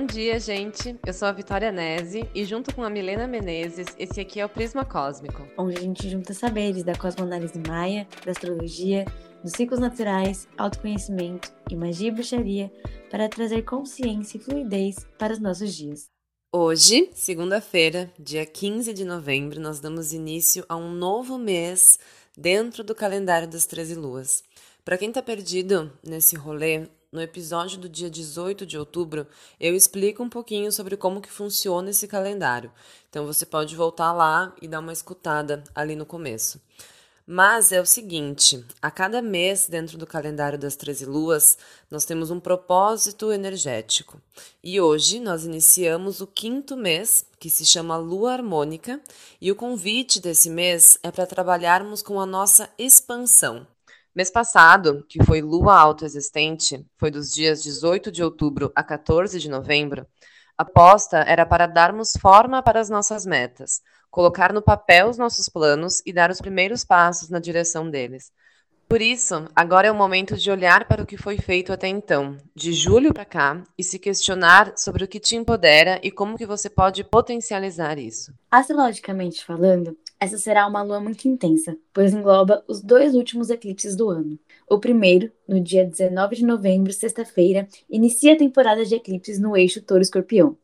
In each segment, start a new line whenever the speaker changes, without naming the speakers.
Bom dia, gente. Eu sou a Vitória Nese e junto com a Milena Menezes, esse aqui é o Prisma Cósmico.
Onde a gente junta saberes da cosmoanálise maia, da astrologia, dos ciclos naturais, autoconhecimento e magia e bruxaria para trazer consciência e fluidez para os nossos dias.
Hoje, segunda-feira, dia 15 de novembro, nós damos início a um novo mês dentro do calendário das 13 luas. Para quem está perdido nesse rolê, no episódio do dia 18 de outubro, eu explico um pouquinho sobre como que funciona esse calendário. Então você pode voltar lá e dar uma escutada ali no começo. Mas é o seguinte, a cada mês dentro do calendário das 13 luas, nós temos um propósito energético. E hoje nós iniciamos o quinto mês, que se chama Lua Harmônica, e o convite desse mês é para trabalharmos com a nossa expansão. Mês passado, que foi lua autoexistente, foi dos dias 18 de outubro a 14 de novembro, a aposta era para darmos forma para as nossas metas, colocar no papel os nossos planos e dar os primeiros passos na direção deles. Por isso, agora é o momento de olhar para o que foi feito até então, de julho para cá, e se questionar sobre o que te empodera e como que você pode potencializar isso.
Astrologicamente falando, essa será uma lua muito intensa, pois engloba os dois últimos eclipses do ano. O primeiro, no dia 19 de novembro, sexta-feira, inicia a temporada de eclipses no eixo Touro-Escorpião.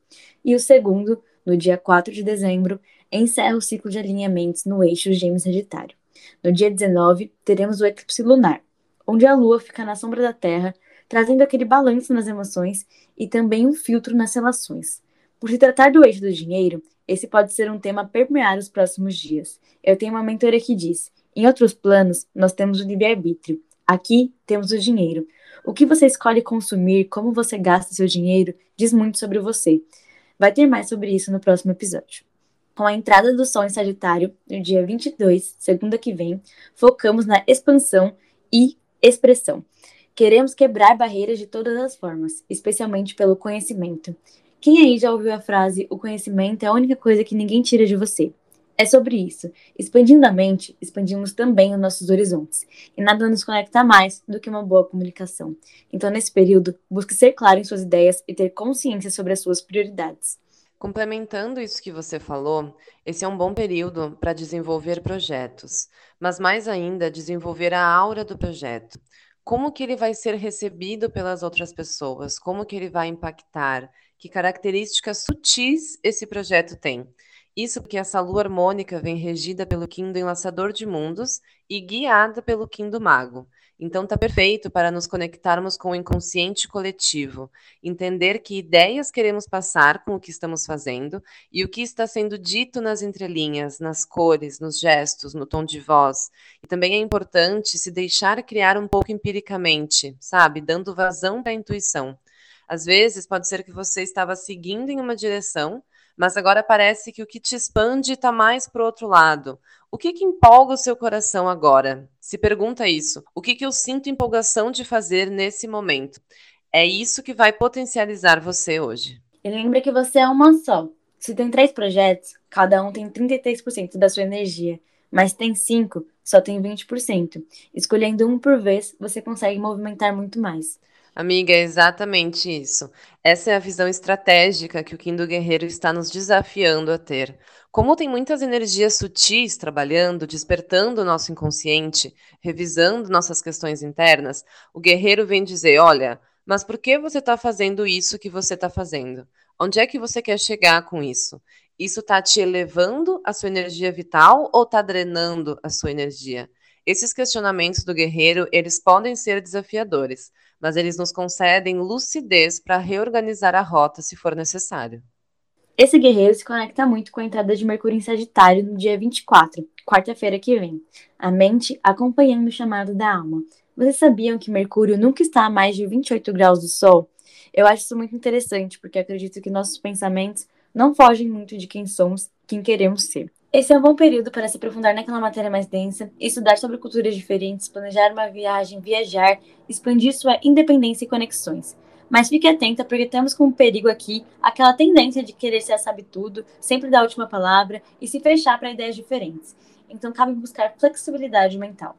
E o segundo, no dia 4 de dezembro, encerra o ciclo de alinhamentos no eixo Gêmeos-Sagitário. No dia 19, teremos o eclipse lunar, onde a lua fica na sombra da Terra, trazendo aquele balanço nas emoções e também um filtro nas relações. Por se tratar do eixo do dinheiro, esse pode ser um tema a permear os próximos dias. Eu tenho uma mentora que diz: em outros planos, nós temos o livre-arbítrio. Aqui temos o dinheiro. O que você escolhe consumir, como você gasta seu dinheiro, diz muito sobre você. Vai ter mais sobre isso no próximo episódio. Com a entrada do Sol em Sagitário, no dia 22, segunda que vem, focamos na expansão e expressão. Queremos quebrar barreiras de todas as formas, especialmente pelo conhecimento. Quem aí já ouviu a frase: o conhecimento é a única coisa que ninguém tira de você? É sobre isso. Expandindo a mente, expandimos também os nossos horizontes. E nada nos conecta mais do que uma boa comunicação. Então, nesse período, busque ser claro em suas ideias e ter consciência sobre as suas prioridades.
Complementando isso que você falou, esse é um bom período para desenvolver projetos, mas mais ainda desenvolver a aura do projeto. Como que ele vai ser recebido pelas outras pessoas? Como que ele vai impactar? Que características sutis esse projeto tem. Isso porque essa lua harmônica vem regida pelo Kim do Enlaçador de Mundos e guiada pelo Kim do Mago. Então tá perfeito para nos conectarmos com o inconsciente coletivo, entender que ideias queremos passar com o que estamos fazendo e o que está sendo dito nas entrelinhas, nas cores, nos gestos, no tom de voz. E também é importante se deixar criar um pouco empiricamente, sabe, dando vazão para a intuição. Às vezes, pode ser que você estava seguindo em uma direção, mas agora parece que o que te expande está mais para o outro lado. O que, que empolga o seu coração agora? Se pergunta isso. O que, que eu sinto empolgação de fazer nesse momento? É isso que vai potencializar você hoje.
E lembra que você é uma só. Se tem três projetos, cada um tem 33% da sua energia, mas tem cinco, só tem 20%. Escolhendo um por vez, você consegue movimentar muito mais.
Amiga, é exatamente isso. Essa é a visão estratégica que o Kim do Guerreiro está nos desafiando a ter. Como tem muitas energias sutis trabalhando, despertando o nosso inconsciente, revisando nossas questões internas, o guerreiro vem dizer: olha, mas por que você está fazendo isso que você está fazendo? Onde é que você quer chegar com isso? Isso está te elevando a sua energia vital ou está drenando a sua energia? Esses questionamentos do guerreiro, eles podem ser desafiadores, mas eles nos concedem lucidez para reorganizar a rota se for necessário.
Esse guerreiro se conecta muito com a entrada de Mercúrio em Sagitário no dia 24, quarta-feira que vem. A mente acompanhando o chamado da alma. Vocês sabiam que Mercúrio nunca está a mais de 28 graus do Sol? Eu acho isso muito interessante, porque acredito que nossos pensamentos não fogem muito de quem somos, quem queremos ser. Esse é um bom período para se aprofundar naquela matéria mais densa, estudar sobre culturas diferentes, planejar uma viagem, viajar, expandir sua independência e conexões. Mas fique atenta, porque temos como perigo aqui aquela tendência de querer ser a sabe-tudo, sempre dar a última palavra e se fechar para ideias diferentes. Então, cabe buscar flexibilidade mental.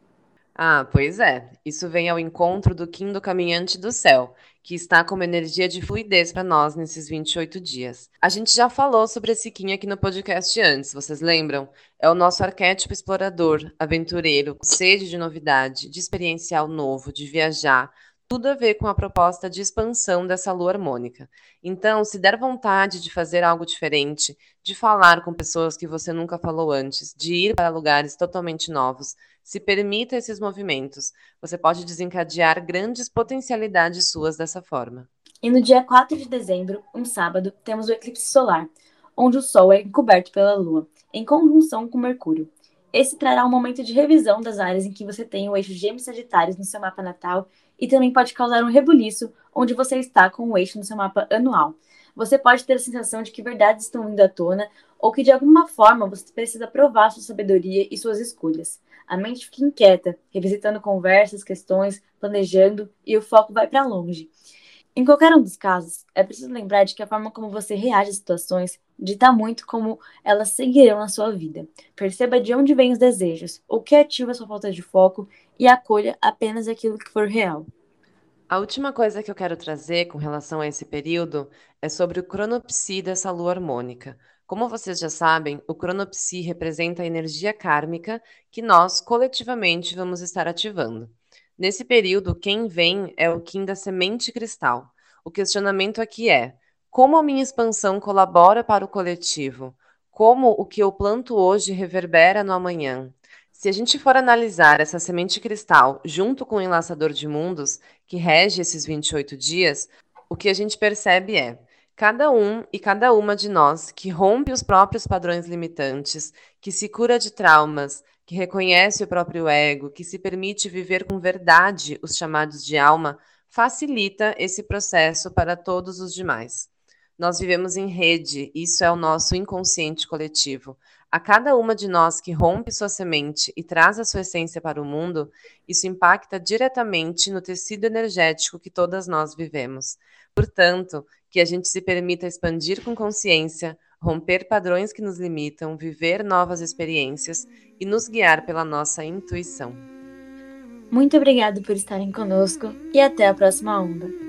Ah, pois é. Isso vem ao encontro do Kim do Caminhante do Céu, que está como energia de fluidez para nós nesses 28 dias. A gente já falou sobre esse Kim aqui no podcast antes, vocês lembram? É o nosso arquétipo explorador, aventureiro, com sede de novidade, de experiencial novo, de viajar, tudo a ver com a proposta de expansão dessa lua harmônica. Então, se der vontade de fazer algo diferente, de falar com pessoas que você nunca falou antes, de ir para lugares totalmente novos, se permita esses movimentos. Você pode desencadear grandes potencialidades suas dessa forma.
E no dia 4 de dezembro, um sábado, temos o eclipse solar, onde o Sol é encoberto pela Lua, em conjunção com Mercúrio. Esse trará um momento de revisão das áreas em que você tem o eixo Gêmeos Sagitários no seu mapa natal e também pode causar um rebuliço onde você está com o eixo no seu mapa anual. Você pode ter a sensação de que verdades estão vindo à tona ou que de alguma forma você precisa provar sua sabedoria e suas escolhas. A mente fica inquieta, revisitando conversas, questões, planejando e o foco vai para longe. Em qualquer um dos casos, é preciso lembrar de que a forma como você reage às situações dita muito como elas seguirão na sua vida. Perceba de onde vêm os desejos, o que ativa sua falta de foco e acolha apenas aquilo que for real.
A última coisa que eu quero trazer com relação a esse período é sobre o cronopsi dessa lua harmônica. Como vocês já sabem, o cronopsi representa a energia kármica que nós coletivamente vamos estar ativando. Nesse período, quem vem é o Kim da semente cristal. O questionamento aqui é: como a minha expansão colabora para o coletivo? Como o que eu planto hoje reverbera no amanhã? Se a gente for analisar essa semente cristal junto com o enlaçador de mundos, que rege esses 28 dias, o que a gente percebe é cada um e cada uma de nós que rompe os próprios padrões limitantes, que se cura de traumas, que reconhece o próprio ego, que se permite viver com verdade os chamados de alma, facilita esse processo para todos os demais. Nós vivemos em rede, isso é o nosso inconsciente coletivo. A cada uma de nós que rompe sua semente e traz a sua essência para o mundo, isso impacta diretamente no tecido energético que todas nós vivemos. Portanto, que a gente se permita expandir com consciência, romper padrões que nos limitam, viver novas experiências e nos guiar pela nossa intuição.
Muito obrigado por estarem conosco e até a próxima onda.